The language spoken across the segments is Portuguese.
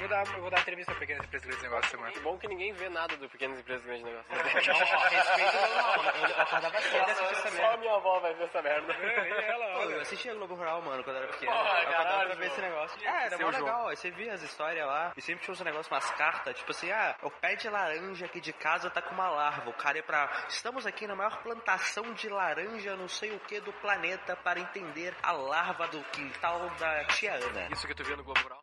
Vou dar, vou dar entrevista pra Pequenas Empresas Grandes Negócios semana. Que bom que ninguém vê nada do Pequenas Empresas Grandes Negócios. Não, respeito normal. Eu acordava cedo e assistia essa Só a merda. minha avó vai ver essa merda. Pô, eu assistia Globo Rural, mano, quando era pequeno. Porra, eu acordava pra ver esse negócio. É, era Seu mó legal. Aí você via as histórias lá. E sempre tinha uns negócios, umas cartas, tipo assim, ah, o pé de laranja aqui de casa tá com uma larva. O cara ia pra. Estamos aqui na maior plantação de laranja, não sei o que, do planeta, para entender a larva do quintal da tia Ana. Isso que tu viu no Globo Rural?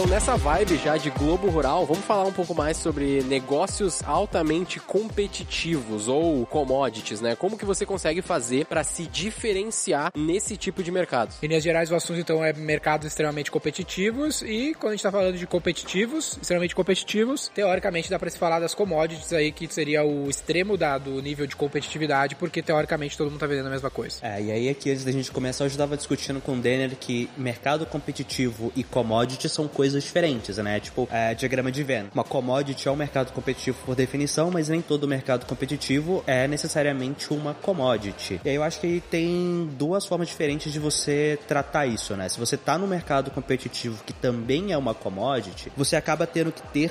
Então, nessa vibe já de Globo Rural, vamos falar um pouco mais sobre negócios altamente competitivos ou commodities, né? Como que você consegue fazer para se diferenciar nesse tipo de mercado? Em linhas gerais, o assunto então é mercados extremamente competitivos e quando a gente tá falando de competitivos, extremamente competitivos, teoricamente dá pra se falar das commodities aí, que seria o extremo da, do nível de competitividade, porque teoricamente todo mundo tá vendendo a mesma coisa. É, e aí aqui antes da gente começar, eu já estava discutindo com o Denner que mercado competitivo e commodity são coisas diferentes, né? Tipo, é, diagrama de Venn. Uma commodity é um mercado competitivo por definição, mas nem todo mercado competitivo é necessariamente uma commodity. E aí eu acho que tem duas formas diferentes de você tratar isso, né? Se você tá no mercado competitivo que também é uma commodity, você acaba tendo que ter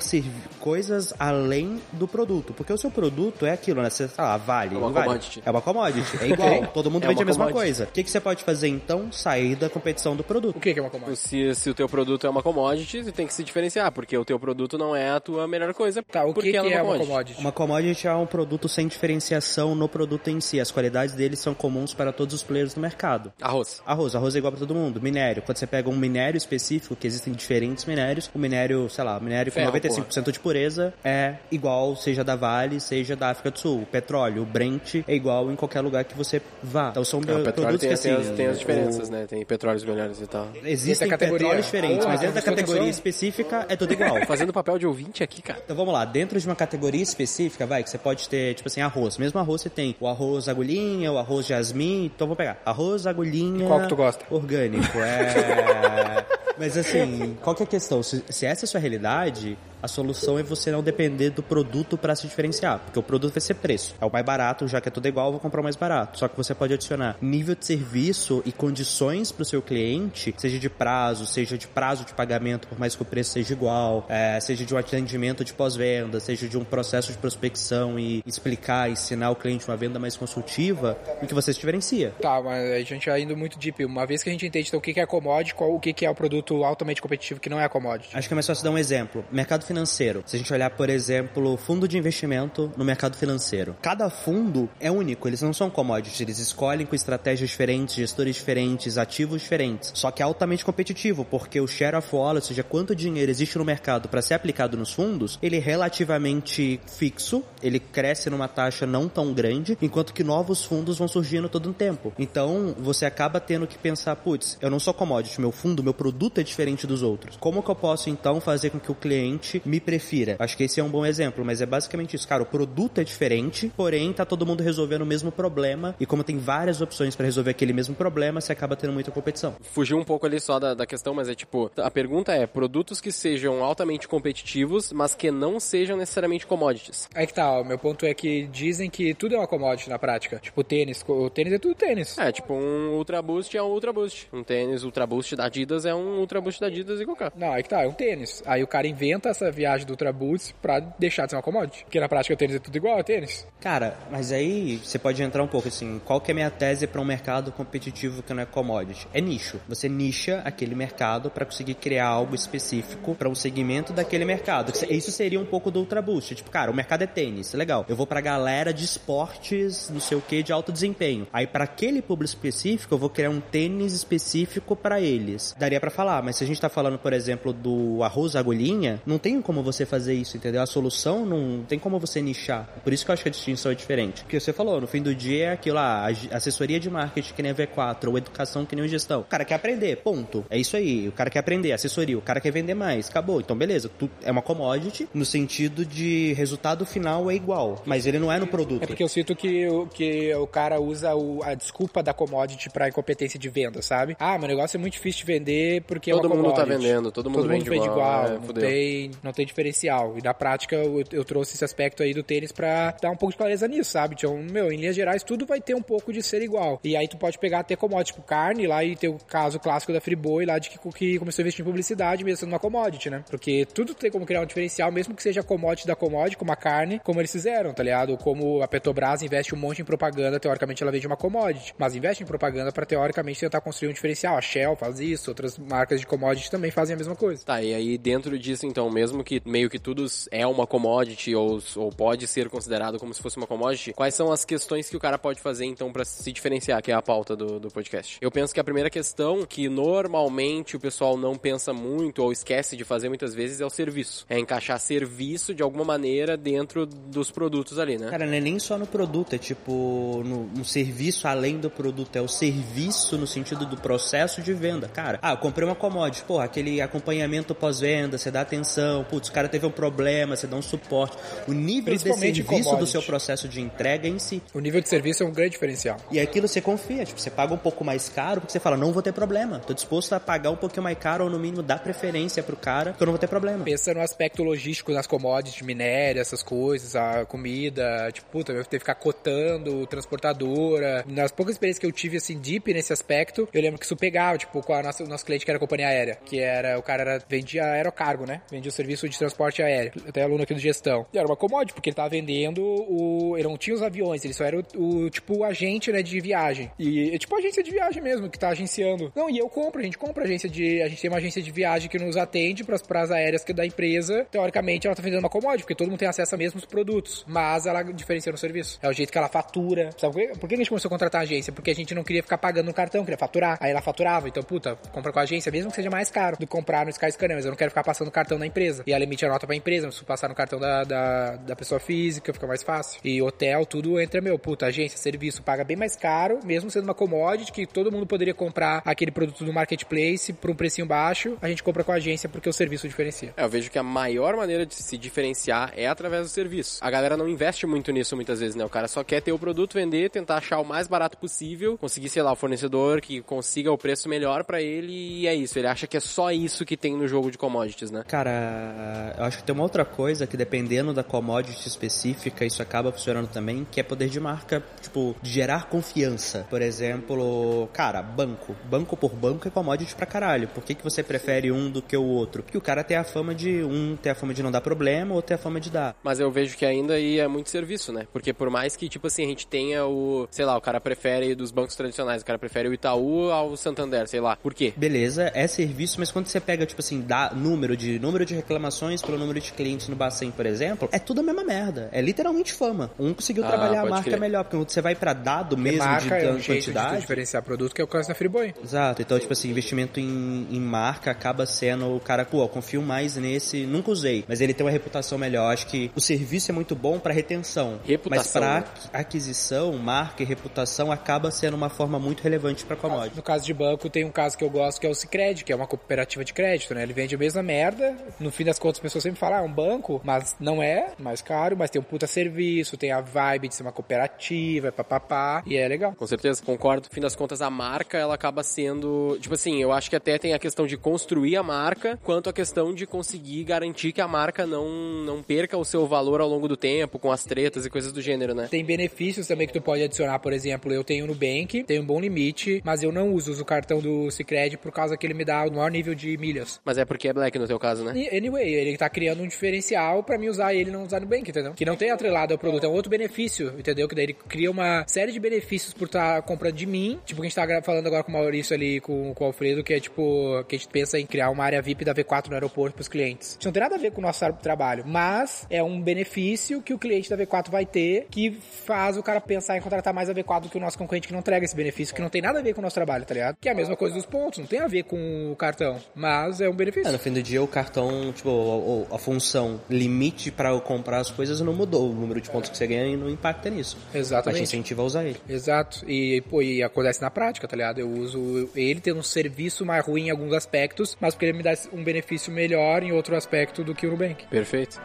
coisas além do produto, porque o seu produto é aquilo, né? Você, sei lá, vale, É uma vale? commodity. É uma commodity, é igual, todo mundo É vende a mesma commodity. coisa. O que, que você pode fazer então? Sair da competição do produto. O que que é uma commodity? Se, se o teu produto é uma commodity, você tem que se diferenciar, porque o teu produto não é a tua melhor coisa. Tá, o porque que, ela que é uma commodity. commodity? Uma commodity é um produto sem diferenciação no produto em si. As qualidades dele são comuns para todos os players do mercado. Arroz. Arroz, arroz é igual para todo mundo. Minério, quando você pega um minério específico, que existem diferentes minérios, o minério, sei lá, o minério com Ferro, 95% de pureza é igual, seja da Vale, seja da África do Sul. O petróleo, o Brent, é igual em qualquer lugar que você vá. Então são É, produtos tem, que assim... tem as, tem as diferenças, o- né? Tem petróleos melhores e tal. Existem categoria. petróleos diferentes, Ah, mas dentro da tem categoria específica é tudo igual. Fazendo papel de ouvinte aqui, cara. Então vamos lá, dentro de uma categoria específica, vai, que você pode ter, tipo assim, arroz. Mesmo arroz você tem o arroz agulhinha, o arroz jasmim, então vou pegar. Arroz agulhinha. Qual que tu gosta? Orgânico, é. Mas assim, qual que é a questão? Se, se essa é a sua realidade, a solução é você não depender do produto para se diferenciar, porque o produto vai ser preço. É o mais barato, já que é tudo igual, eu vou comprar o mais barato. Só que você pode adicionar nível de serviço e condições para o seu cliente, seja de prazo, seja de prazo de pagamento, por mais que o preço seja igual, é, seja de um atendimento de pós-venda, seja de um processo de prospecção e explicar, ensinar o cliente uma venda mais consultiva, em que você se diferencia. Tá, mas a gente vai indo muito deep. Uma vez que a gente entende então, o que é commodity, qual, o que que é o produto altamente competitivo que não é commodity. Acho que é mais fácil dar um exemplo. Mercado financeiro. Se a gente olhar, por exemplo, fundo de investimento no mercado financeiro. Cada fundo é único, eles não são commodities, eles escolhem com estratégias diferentes, gestores diferentes, ativos diferentes. Só que é altamente competitivo, porque o share of wallet, ou seja, quanto dinheiro existe no mercado para ser aplicado nos fundos, ele é relativamente fixo, ele cresce numa taxa não tão grande, enquanto que novos fundos vão surgindo todo o tempo. Então, você acaba tendo que pensar, putz, eu não sou commodity, meu fundo, meu produto é diferente dos outros. Como que eu posso então fazer com que o cliente me prefira? Acho que esse é um bom exemplo, mas é basicamente isso, cara, o produto é diferente, porém tá todo mundo resolvendo o mesmo problema e como tem várias opções para resolver aquele mesmo problema, você acaba tendo muita competição. Fugiu um pouco ali só da, da questão, mas é tipo, a pergunta é, produtos que sejam altamente competitivos, mas que não sejam necessariamente commodities. Aí que tá, ó, meu ponto é que dizem que tudo é uma commodity na prática. Tipo, tênis, o tênis é tudo tênis. É, tipo, um Ultra Boost é um Ultra Boost. Um tênis Ultra Boost da Adidas é um Ultra Boost da Adidas e qualquer. Não, aí que tá, é um tênis. Aí o cara inventa essa viagem do Ultra Boots pra deixar de ser uma commodity. Porque na prática o tênis é tudo igual a tênis. Cara, mas aí você pode entrar um pouco assim, qual que é a minha tese para um mercado competitivo que não é commodity? É nicho. Você nicha aquele mercado para conseguir criar algo específico para um segmento daquele mercado. Isso seria um pouco do Ultra Boost. Tipo, cara, o mercado é tênis, legal. Eu vou pra galera de esportes, não sei o que, de alto desempenho. Aí para aquele público específico, eu vou criar um tênis específico para eles. Daria para falar, mas se a gente tá falando, por exemplo, do arroz agulhinha, não tem tem como você fazer isso, entendeu? A solução não tem como você nichar. Por isso que eu acho que a distinção é diferente. Porque você falou, no fim do dia é aquilo lá, a assessoria de marketing que nem a V4, ou educação que nem o gestão. O cara quer aprender, ponto. É isso aí. O cara quer aprender, assessoria. O cara quer vender mais. Acabou. Então, beleza. Tu, é uma commodity no sentido de resultado final é igual. Mas ele não é no produto. É porque eu sinto que, o- que o cara usa o- a desculpa da commodity pra incompetência de venda, sabe? Ah, meu negócio é muito difícil de vender porque Todo é uma mundo tá vendendo, todo mundo vende igual, é, não, tem, não tem diferencial. E na prática eu, eu trouxe esse aspecto aí do tênis pra dar um pouco de clareza nisso, sabe? Então, meu, em linhas gerais, tudo vai ter um pouco de ser igual. E aí tu pode pegar até commodity, tipo carne lá e ter o caso clássico da Friboi lá de que, que começou a investir em publicidade mesmo sendo uma commodity, né? Porque tudo tem como criar um diferencial, mesmo que seja commodity da commodity, como a carne, como eles fizeram, tá ligado? Como a Petrobras investe um monte em propaganda, teoricamente ela vende uma commodity, mas investe em propaganda pra teoricamente tentar construir um diferencial. A Shell faz isso, outras marcas de commodity também fazem a mesma coisa. Tá, e aí dentro disso, então, mesmo que meio que tudo é uma commodity ou, ou pode ser considerado como se fosse uma commodity, quais são as questões que o cara pode fazer, então, pra se diferenciar, que é a pauta do, do podcast? Eu penso que a primeira questão, que normalmente o pessoal não pensa muito ou esquece de fazer muitas vezes, é o serviço. É encaixar serviço de alguma maneira dentro dos produtos ali, né? Cara, não é nem só no produto, é tipo no, no serviço além do produto, é o serviço no sentido do processo de venda. Cara, ah, eu comprei uma commodity, porra, aquele acompanhamento pós-venda, você dá atenção, putz, o cara teve um problema, você dá um suporte. O nível de serviço do seu processo de entrega em si. O nível de serviço é um grande diferencial. E aquilo você confia, tipo, você paga um pouco mais caro porque você fala, não vou ter problema. Tô disposto a pagar um pouquinho mais caro ou no mínimo dar preferência pro cara, porque eu não vou ter problema. Pensa no aspecto logístico nas commodities, minério, essas coisas, a comida, tipo, puta, eu ter que ficar cotando, transportadora. Nas poucas experiências que eu tive, assim, deep nesse aspecto, eu lembro que isso pegava, tipo, com a nossa, o nosso cliente que era a companhia aérea, que era, o cara era, vendia aerocargo, né? Vendia o serviço de transporte aéreo. Tenho aluno aqui do gestão. E era uma commodity, porque ele tava vendendo o, ele não tinha os aviões, ele só era o, o, tipo, o agente, né, de viagem. E, é tipo, agência de viagem mesmo, que tá agenciando. Não, e eu compro, a gente compra agência de, a gente tem uma agência de viagem que nos atende pras, pras aéreas que é da empresa. Teoricamente, ela tá vendendo uma commodity, porque todo mundo tem acesso a mesmos produtos. Mas ela diferencia no serviço. É o jeito que ela fatura. Sabe por? Por que a gente começou a contratar a agência? Porque a gente não queria ficar pagando no cartão, queria faturar. Aí ela faturava. Então, puta, compra com a agência, mesmo que seja mais caro do que comprar no Skyscanner. Mas eu não quero ficar passando cartão da empresa. E ela emite a nota pra empresa. Se passar no cartão da, da, da pessoa física, fica mais fácil. E hotel, tudo entra, meu, puta, agência, serviço, paga bem mais caro, mesmo sendo uma commodity que todo mundo poderia comprar aquele produto do marketplace por um precinho baixo. A gente compra com a agência porque o serviço diferencia. É, eu vejo que a maior maneira de se diferenciar é através do serviço. A galera não investe muito nisso muitas vezes, né? O cara só quer ter o produto, vender, tentar achar o mais barato possível, conseguir, sei lá, o fornecedor que consiga o preço melhor pra ele e é isso. Ele acha que é só isso que tem no jogo de commodities, né? Cara, eu acho que tem uma outra coisa que dependendo da commodity específica, isso acaba funcionando também, que é poder de marca, tipo, de gerar confiança. Por exemplo, cara, banco. Banco por banco é commodity pra caralho. Por que, que você prefere um do que o outro? Porque o cara tem a fama de um ter a fama de não dar problema, outro tem a fama de dar. Mas eu vejo que ainda aí é muito serviço, né? Porque por mais que, tipo assim, a gente tenha o, sei lá, o cara prefere dos bancos tradicionais, o cara prefere o Itaú ao Santander, sei lá. Por quê? Beleza, é serviço, mas quando você pega, tipo assim, dá número de número de reclamações pelo número de clientes no Bacen, por exemplo, é tudo a mesma merda. É literalmente fama. Um conseguiu Ah, trabalhar a marca crer. melhor, porque você vai pra dado mesmo marca de é um jeito de quantidade. diferenciar produto, que é o caso da Friboi. Exato, então, tipo assim, investimento em, em marca acaba sendo o cara, pô, confio mais nesse, nunca usei, mas ele tem uma reputação melhor. Acho que o serviço é muito bom pra retenção, Reputação, mas pra né? aqu- aquisição, marca e reputação acaba sendo uma forma muito relevante pra commodity. No caso de banco, tem um caso que eu gosto que é o Cicred, que é uma cooperativa de crédito, né? Ele vende a mesma merda. No fim das contas, as pessoas sempre falam, ah, é um banco, mas não é, mais caro, mas tem um puta serviço, tem a vibe de ser uma cooperativa, é papapá, e é legal. Com certeza, concordo. No fim das contas, a marca, ela acaba sendo. Tipo assim, eu acho que até tem a questão de construir a marca, quanto a questão de conseguir garantir que a marca não, não perca o seu valor ao longo do tempo, com as tretas e coisas do gênero, né? Tem benefícios também que tu pode adicionar, por exemplo, eu tenho no Bank, tenho um bom limite, mas eu não uso, uso o cartão do Cicred por causa que ele me dá o maior nível de milhas. Mas é porque é black no teu caso, né? E, Ele tá criando um diferencial pra mim usar ele e não usar no Bank, entendeu? Que não tem atrelado ao produto, é um outro benefício, entendeu? Que daí ele cria uma série de benefícios por estar comprando de mim, tipo que a gente tá falando agora com o Maurício ali, com, com o Alfredo, que é tipo, que a gente pensa em criar uma área VIP da V4 no aeroporto pros clientes. Isso não tem nada a ver com o nosso tra- trabalho, mas é um benefício que o cliente da V4 vai ter que faz o cara pensar em contratar mais a V4 do que o nosso concorrente que não entrega esse benefício, que não tem nada a ver com o nosso trabalho, tá ligado? Que é a mesma coisa dos pontos, não tem a ver com o cartão, mas é um benefício. É, no fim do dia o cartão, tipo, o- o- a função limite pra eu comprar as coisas não mudou. O número de pontos que você ganha e não impacta nisso. Mas te Exatamente. incentiva a usar ele. Exato. E, pô, e acontece na prática, tá ligado? Eu uso ele tendo um serviço mais ruim em alguns aspectos, mas porque ele me dá um benefício melhor em outro aspecto do que o Nubank. Perfeito.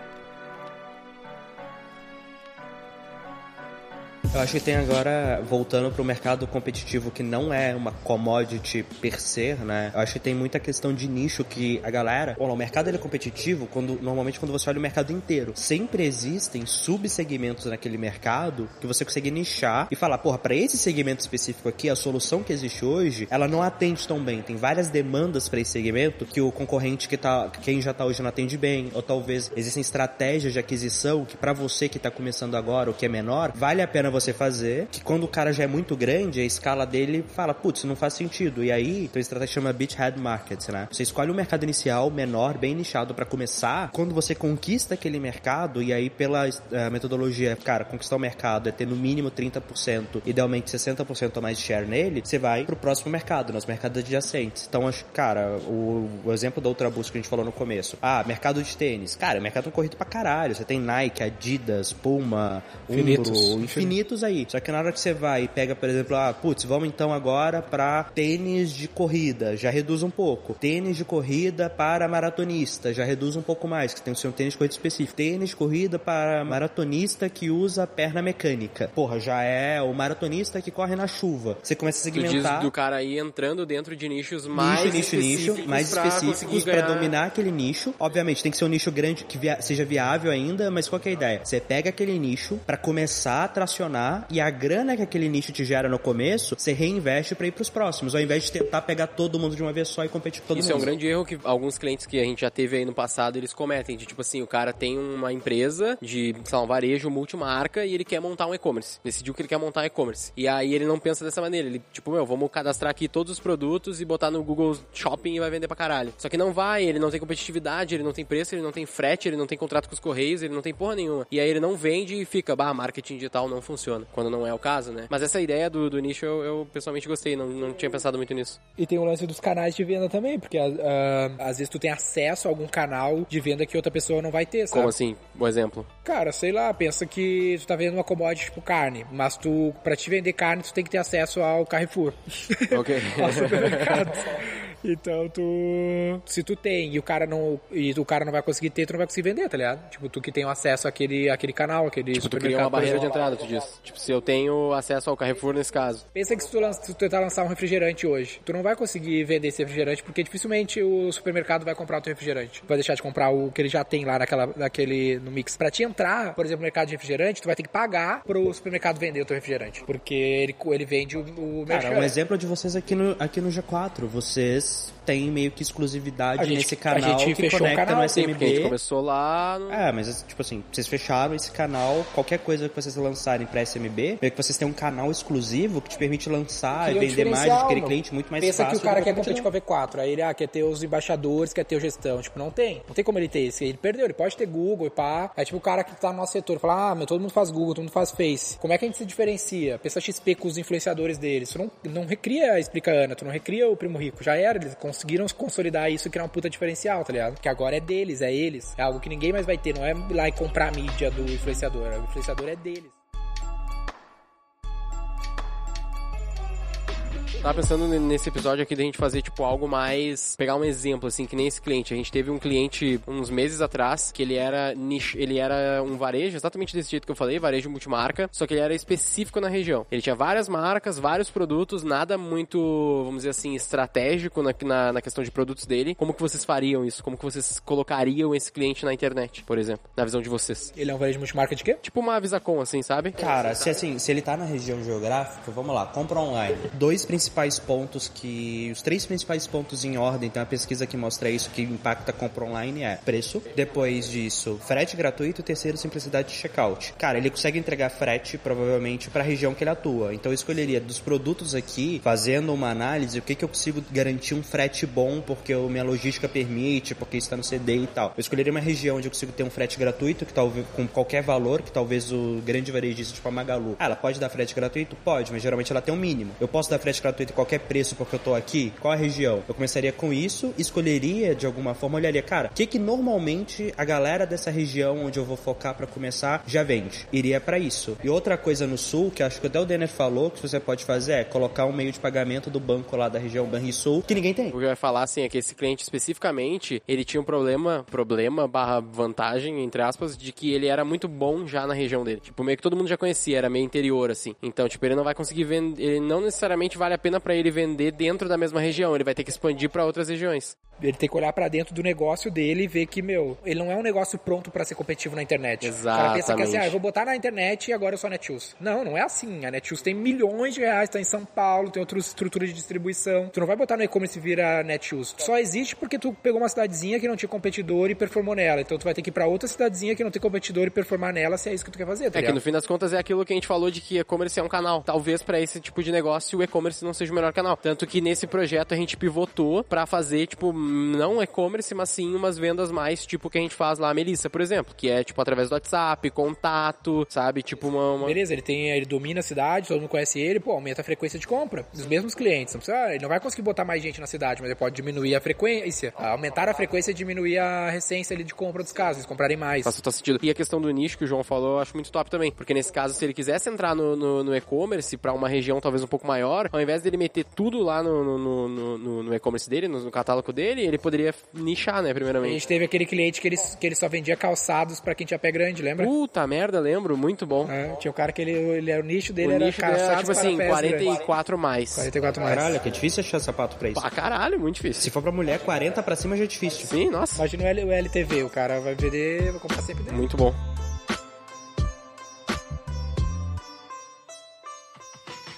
Eu acho que tem agora, voltando pro mercado competitivo que não é uma commodity per se, né? Eu acho que tem muita questão de nicho que a galera... Bom, o mercado ele é competitivo quando, normalmente quando você olha o mercado inteiro. Sempre existem subsegmentos naquele mercado que você consegue nichar e falar, porra, pra esse segmento específico aqui, a solução que existe hoje, ela não atende tão bem. Tem várias demandas pra esse segmento que o concorrente que tá, quem já tá hoje não atende bem, ou talvez existem estratégias de aquisição que pra você que tá começando agora, ou que é menor, vale a pena você fazer, que quando o cara já é muito grande, a escala dele fala, putz, não faz sentido. E aí, então a estratégia chama beachhead markets, né? Você escolhe um mercado inicial menor, bem nichado pra começar. Quando você conquista aquele mercado, e aí pela eh, metodologia, cara, conquistar o mercado é ter no mínimo 30%, idealmente 60% ou mais de share nele, você vai pro próximo mercado, nos mercados adjacentes. Então, acho, cara, o, o exemplo da Ultraboost que a gente falou no começo. Ah, mercado de tênis. Cara, mercado corrido pra caralho. Você tem Nike, Adidas, Puma, Infinitos. Umbro, aí. Só que na hora que você vai e pega, por exemplo, ah, putz, vamos então agora pra tênis de corrida, já reduz um pouco. Tênis de corrida para maratonista, já reduz um pouco mais, que tem o seu tênis de corrida específico. Tênis de corrida para maratonista que usa perna mecânica. Porra, já é o maratonista que corre na chuva. Você começa a segmentar do cara aí entrando dentro de nichos mais nicho, nicho, nicho, específicos mais específicos pra ganhar- dominar aquele nicho. Obviamente, tem que ser um nicho grande que via- seja viável ainda, mas qual que é a ideia? Você pega aquele nicho pra começar a tracionar e a grana que aquele nicho te gera no começo, você reinveste pra ir pros próximos, ao invés de tentar pegar todo mundo de uma vez só e competir com todo Isso é um mundo. grande erro que alguns clientes que a gente já teve aí no passado, eles cometem. De tipo assim, o cara tem uma empresa de, sei lá, um varejo multimarca e ele quer montar um e-commerce. Decidiu que ele quer montar um e-commerce. E aí ele não pensa dessa maneira. Ele, tipo, meu, vamos cadastrar aqui todos os produtos e botar no Google Shopping e vai vender pra caralho. Só que não vai, ele não tem competitividade, ele não tem preço, ele não tem frete, ele não tem contrato com os correios, ele não tem porra nenhuma. E aí ele não vende e fica, bah, marketing digital não funciona. Quando não é o caso, né? Mas essa ideia do, do nicho eu, eu pessoalmente gostei, não, não tinha pensado muito nisso. E tem o lance dos canais de venda também, porque ah, às vezes tu tem acesso a algum canal de venda que outra pessoa não vai ter, sabe? Como assim? Um exemplo. Cara, sei lá, pensa que tu tá vendendo uma commodity tipo carne, mas tu, pra te vender carne, tu tem que ter acesso ao Carrefour. Ok. ao supermercado. Então tu. Se tu tem e o cara não. E o cara não vai conseguir ter, tu não vai conseguir vender, tá ligado? Tipo, tu que tem o acesso àquele, àquele canal, aquele Tipo, tu supermercado. cria uma barreira de entrada, tu diz. Tipo, se eu tenho acesso ao Carrefour nesse caso. Pensa que se tu, lança, se tu tentar lançar um refrigerante hoje, tu não vai conseguir vender esse refrigerante porque dificilmente o supermercado vai comprar o teu refrigerante. Vai deixar de comprar o que ele já tem lá naquela, naquele, no mix. Pra te entrar, por exemplo, no mercado de refrigerante, tu vai ter que pagar pro supermercado vender o teu refrigerante. Porque ele, ele vende o, o Cara, merchan. um exemplo de vocês aqui no, aqui no G4. Vocês Peace. Têm meio que exclusividade gente- nesse a canal gente que fechou conecta o canal, no sim, Porque a gente SMB. começou lá no... É, mas tipo assim, vocês fecharam esse canal, qualquer coisa que vocês lançarem pra SMB, meio que vocês têm um canal exclusivo que te permite lançar e vender mais, adquirir meu. cliente muito mais Pensa fácil. que o cara quer que competir com a V4, aí ele ah, quer ter os embaixadores, quer ter o gestão. Tipo, não tem. Não tem como ele ter isso. Ele perdeu, ele pode ter Google e pá. Aí tipo o cara que tá no nosso setor fala, ah, meu, todo mundo faz Google, todo mundo faz Face. Como é que a gente se diferencia? Pensa XP com os influenciadores deles. Tu não, não recria a Explica Ana, tu não recria o Primo Rico. Já era, eles conseguiram consolidar isso e criar um puta diferencial, tá ligado? Que agora é deles, é eles. É algo que ninguém mais vai ter, não é ir lá e comprar a mídia do influenciador. O influenciador é deles. Tava pensando nesse episódio aqui da gente fazer, tipo, algo mais... Pegar um exemplo, assim, que nem esse cliente. A gente teve um cliente uns meses atrás, que ele era nicho, ele era um varejo, exatamente desse jeito que eu falei, varejo multimarca, só que ele era específico na região. Ele tinha várias marcas, vários produtos, nada muito, vamos dizer assim, estratégico na, na, na questão de produtos dele. Como que vocês fariam isso? Como que vocês colocariam esse cliente na internet, por exemplo? Na visão de vocês? Ele é um varejo multimarca de quê? Tipo uma Visacom, assim, sabe? Cara, se assim, se ele tá na região geográfica, vamos lá, compra online. Dois principais pontos que. Os três principais pontos em ordem, tem uma pesquisa que mostra isso, que impacta a compra online é preço. Depois disso, frete gratuito e terceiro, simplicidade de checkout. Cara, ele consegue entregar frete, provavelmente, pra região que ele atua. Então eu escolheria dos produtos aqui, fazendo uma análise, o que, que eu consigo garantir um frete bom, porque a minha logística permite, porque está no CD e tal. Eu escolheria uma região onde eu consigo ter um frete gratuito, que talvez com qualquer valor, que talvez o grande varejista, tipo a Magalu, ah, ela pode dar frete gratuito? Pode, mas geralmente ela tem um mínimo. Eu posso dar frete gratuito feito qualquer preço porque eu tô aqui? Qual a região? Eu começaria com isso, escolheria de alguma forma, olharia, cara, o que que normalmente a galera dessa região onde eu vou focar para começar já vende? Iria para isso. E outra coisa no sul, que acho que até o Denner falou, que você pode fazer é colocar um meio de pagamento do banco lá da região Banrisul, que ninguém tem. O que eu ia falar, assim, é que esse cliente especificamente, ele tinha um problema, problema barra vantagem, entre aspas, de que ele era muito bom já na região dele. Tipo, meio que todo mundo já conhecia, era meio interior, assim. Então, tipo, ele não vai conseguir vender, ele não necessariamente vale a pena para ele vender dentro da mesma região, ele vai ter que expandir para outras regiões. Ele tem que olhar pra dentro do negócio dele e ver que, meu, ele não é um negócio pronto pra ser competitivo na internet. O cara pensa que assim, Exatamente. ah, eu vou botar na internet e agora eu sou a Netshoes. Não, não é assim. A Netshoes tem milhões de reais, tá em São Paulo, tem outra estrutura de distribuição. Tu não vai botar no e-commerce e vira Netshoes. Só existe porque tu pegou uma cidadezinha que não tinha competidor e performou nela. Então tu vai ter que ir pra outra cidadezinha que não tem competidor e performar nela se é isso que tu quer fazer, tá É que ligado? no fim das contas é aquilo que a gente falou de que e-commerce é um canal. Talvez pra esse tipo de negócio o e-commerce não seja o melhor canal. Tanto que nesse projeto a gente pivotou pra fazer, tipo, não e-commerce, mas sim umas vendas mais tipo que a gente faz lá a Melissa, por exemplo, que é tipo através do WhatsApp, contato, sabe? Tipo uma. uma- Beleza, ele tem, ele domina a cidade, todo mundo conhece ele, pô, aumenta a frequência de compra dos mesmos clientes. Não precisa, ele não vai conseguir botar mais gente na cidade, mas ele pode diminuir a frequência, aumentar a frequência e diminuir a recência ali de compra dos casos, eles comprarem mais. Faz total sentido. E a questão do nicho que o João falou, eu acho muito top também. Porque nesse caso, se ele quisesse entrar no, no, no e-commerce pra uma região talvez um pouco maior, ao invés dele meter tudo lá no, no, no, no- no- e-commerce dele, no, no catálogo dele, ele poderia nichar, né, A primeiramente. gente teve aquele cliente que ele, que ele só vendia calçados pra quem tinha pé grande, lembra? Puta merda, lembro, muito bom. É, tinha um cara que ele, ele era o nicho dele, o era nicho dele calçados tipo para assim, pés grandes. 44 mais. 44 mais. Caralho, que é difícil achar sapato pra isso. Pra caralho, muito difícil. Se for pra mulher, 40 pra cima já é difícil. Sim, nossa. Imagina o, L- o LTV, o cara vai vender, vai comprar sempre dele. Muito bom.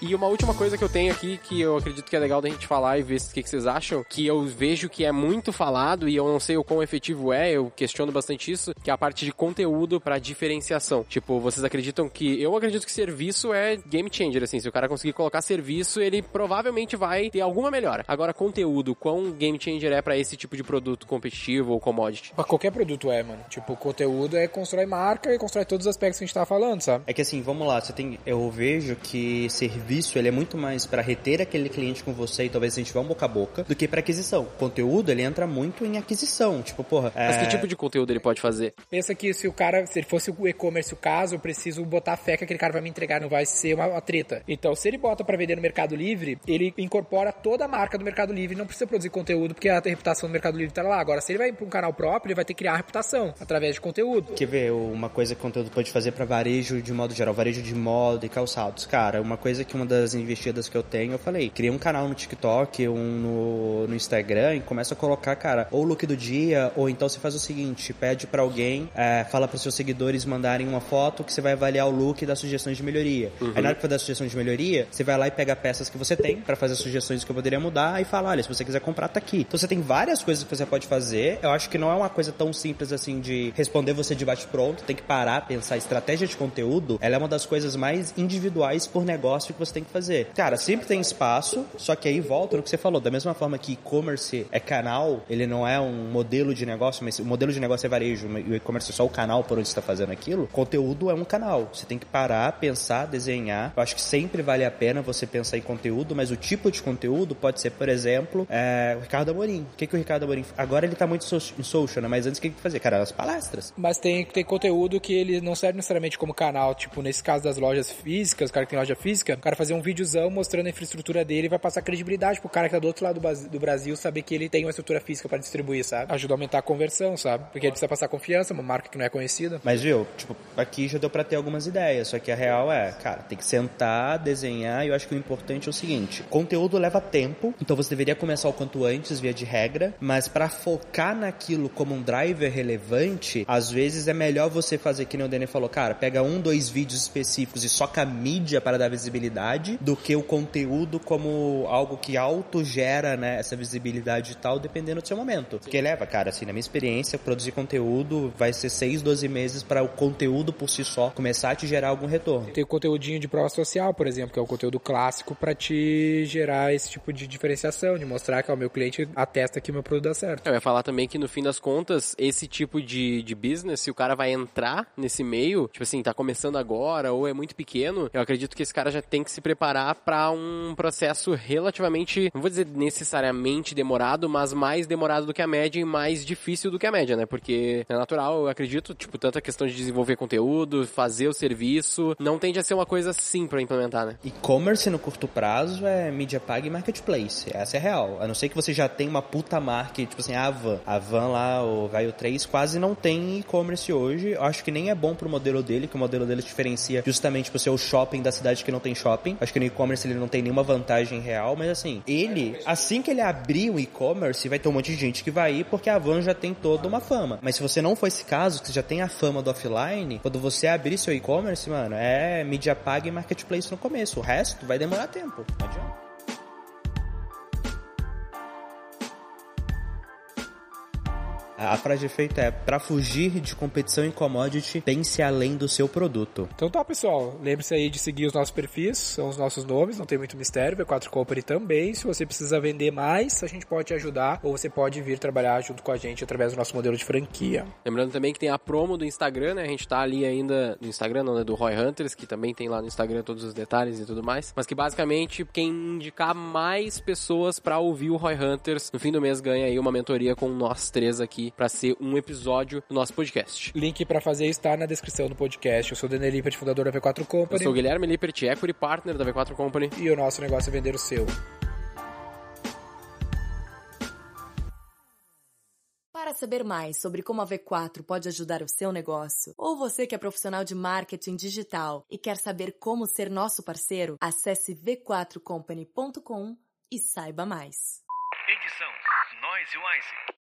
E uma última coisa que eu tenho aqui, que eu acredito que é legal da gente falar e ver o que, que vocês acham, que eu vejo que é muito falado e eu não sei o quão efetivo é, eu questiono bastante isso, que é a parte de conteúdo pra diferenciação. Tipo, vocês acreditam que. Eu acredito que serviço é game changer, assim. Se o cara conseguir colocar serviço, ele provavelmente vai ter alguma melhora. Agora, conteúdo, quão game changer é pra esse tipo de produto competitivo ou commodity? Pra qualquer produto é, mano. Tipo, conteúdo é constrói marca e constrói todos os aspectos que a gente tava falando, sabe? É que assim, vamos lá, você tem, eu vejo que serviço ele é muito mais pra reter aquele cliente com você e talvez incentivar um boca a boca do que pra aquisição. Conteúdo ele entra muito em aquisição, tipo, porra, Mas é... que tipo de conteúdo ele pode fazer? Pensa que se o cara, se ele fosse o e-commerce o caso, eu preciso botar fé que aquele cara vai me entregar, não vai ser uma, uma treta. Então, se ele bota pra vender no Mercado Livre, ele incorpora toda a marca do Mercado Livre, não precisa produzir conteúdo porque a reputação do Mercado Livre tá lá. Agora, se ele vai pra um canal próprio, ele vai ter que criar a reputação através de conteúdo. Quer ver uma coisa que o conteúdo pode fazer pra varejo de modo geral, varejo de moda e calçados. Cara, uma coisa que uma das investidas que eu tenho, eu falei, cria um canal no TikTok, um no, no Instagram e começa a colocar, cara, ou o look do dia, ou então você faz o seguinte, pede pra alguém, é, fala pros seus seguidores mandarem uma foto que você vai avaliar o look e dar sugestões de melhoria. Aí na hora que for dar sugestões de melhoria, você vai lá e pega peças que você tem pra fazer sugestões que eu poderia mudar e fala, olha, se você quiser comprar, tá aqui. Então você tem várias coisas que você pode fazer. Eu acho que não é uma coisa tão simples assim de responder você de bate pronto, tem que parar, pensar estratégia de conteúdo. Ela é uma das coisas mais individuais por negócio que você tem que fazer. Cara, sempre tem espaço, só que aí volta no que você falou, da mesma forma que e-commerce é canal, ele não é um modelo de negócio, mas o modelo de negócio é varejo, e o e-commerce é só o canal por onde você está fazendo aquilo. Conteúdo é um canal. Você tem que parar, pensar, desenhar. Eu acho que sempre vale a pena você pensar em conteúdo, mas o tipo de conteúdo pode ser, por exemplo, é, o Ricardo Amorim. O que, que o Ricardo Amorim Agora ele tá muito em social, né? Mas antes o que ele fazia? Cara, as palestras. Mas tem, tem conteúdo que ele não serve necessariamente como canal. Tipo, nesse caso das lojas físicas, o cara que tem loja física, o cara fazer um videozão mostrando a infraestrutura dele e vai passar credibilidade pro cara que tá do outro lado do Brasil saber que ele tem uma estrutura física pra distribuir, sabe? Ajuda a aumentar a conversão, sabe? Porque ele precisa passar confiança, uma marca que não é conhecida. Mas viu, tipo, aqui já deu pra ter algumas ideias, só que a real é, cara, tem que sentar, desenhar, e eu acho que o importante é o seguinte: conteúdo leva tempo, então você deveria começar o quanto antes, via de regra, mas pra focar naquilo como um driver relevante, às vezes é melhor você fazer que nem o Dani falou, cara, pega um, dois vídeos específicos e soca mídia para dar visibilidade, do que o conteúdo como algo que autogera, né, essa visibilidade e tal, dependendo do seu momento. Porque leva, cara, assim, na minha experiência, produzir conteúdo vai ser 6, 12 meses para o conteúdo por si só começar a te gerar algum retorno. Tem o conteúdinho de prova social, por exemplo, que é o conteúdo clássico pra te gerar esse tipo de diferenciação, de mostrar que o meu cliente atesta que o meu produto dá certo. Eu ia falar também que no fim das contas, esse tipo de, de business, se o cara vai entrar nesse meio, tipo assim, tá começando agora ou é muito pequeno, eu acredito que esse cara já tem que se preparar para um processo relativamente, não vou dizer necessariamente demorado, mas mais demorado do que a média e mais difícil do que a média, né? Porque é natural, eu acredito, tipo, tanta questão de desenvolver conteúdo, fazer o serviço, não tende a ser uma coisa assim para implementar, né? E-commerce no curto prazo é mídia paga e marketplace. Essa é real. A não ser que você já tenha uma puta marca, tipo assim, a Van. A Van lá, o Gaio 3, quase não tem e-commerce hoje. Eu acho que nem é bom pro modelo dele, que o modelo dele diferencia justamente por ser o shopping da cidade que não tem shopping. Acho que no e-commerce ele não tem nenhuma vantagem real, mas assim, ele, assim que ele abrir o e-commerce, vai ter um monte de gente que vai ir porque a Van já tem toda uma fama. Mas se você não for esse caso, que você já tem a fama do offline, quando você abrir seu e-commerce, mano, é mídia paga e marketplace no começo. O resto vai demorar tempo. Não adianta. A frase de efeito é: para fugir de competição em commodity, pense além do seu produto. Então tá, pessoal. Lembre-se aí de seguir os nossos perfis, são os nossos nomes, não tem muito mistério. V4 Company também. Se você precisa vender mais, a gente pode te ajudar ou você pode vir trabalhar junto com a gente através do nosso modelo de franquia. Lembrando também que tem a promo do Instagram, né? A gente tá ali ainda no Instagram, não, né? Do Roy Hunters, que também tem lá no Instagram todos os detalhes e tudo mais. Mas que basicamente quem indicar mais pessoas para ouvir o Roy Hunters no fim do mês ganha aí uma mentoria com nós três aqui para ser um episódio do nosso podcast. Link para fazer está na descrição do podcast. Eu sou o Daniel Lippert, fundador da V4 Company. Eu sou o Guilherme Lippert, equity partner da V4 Company. E o nosso negócio é vender o seu. Para saber mais sobre como a V4 pode ajudar o seu negócio, ou você que é profissional de marketing digital e quer saber como ser nosso parceiro, acesse v4company.com e saiba mais. Edição Noise Wise.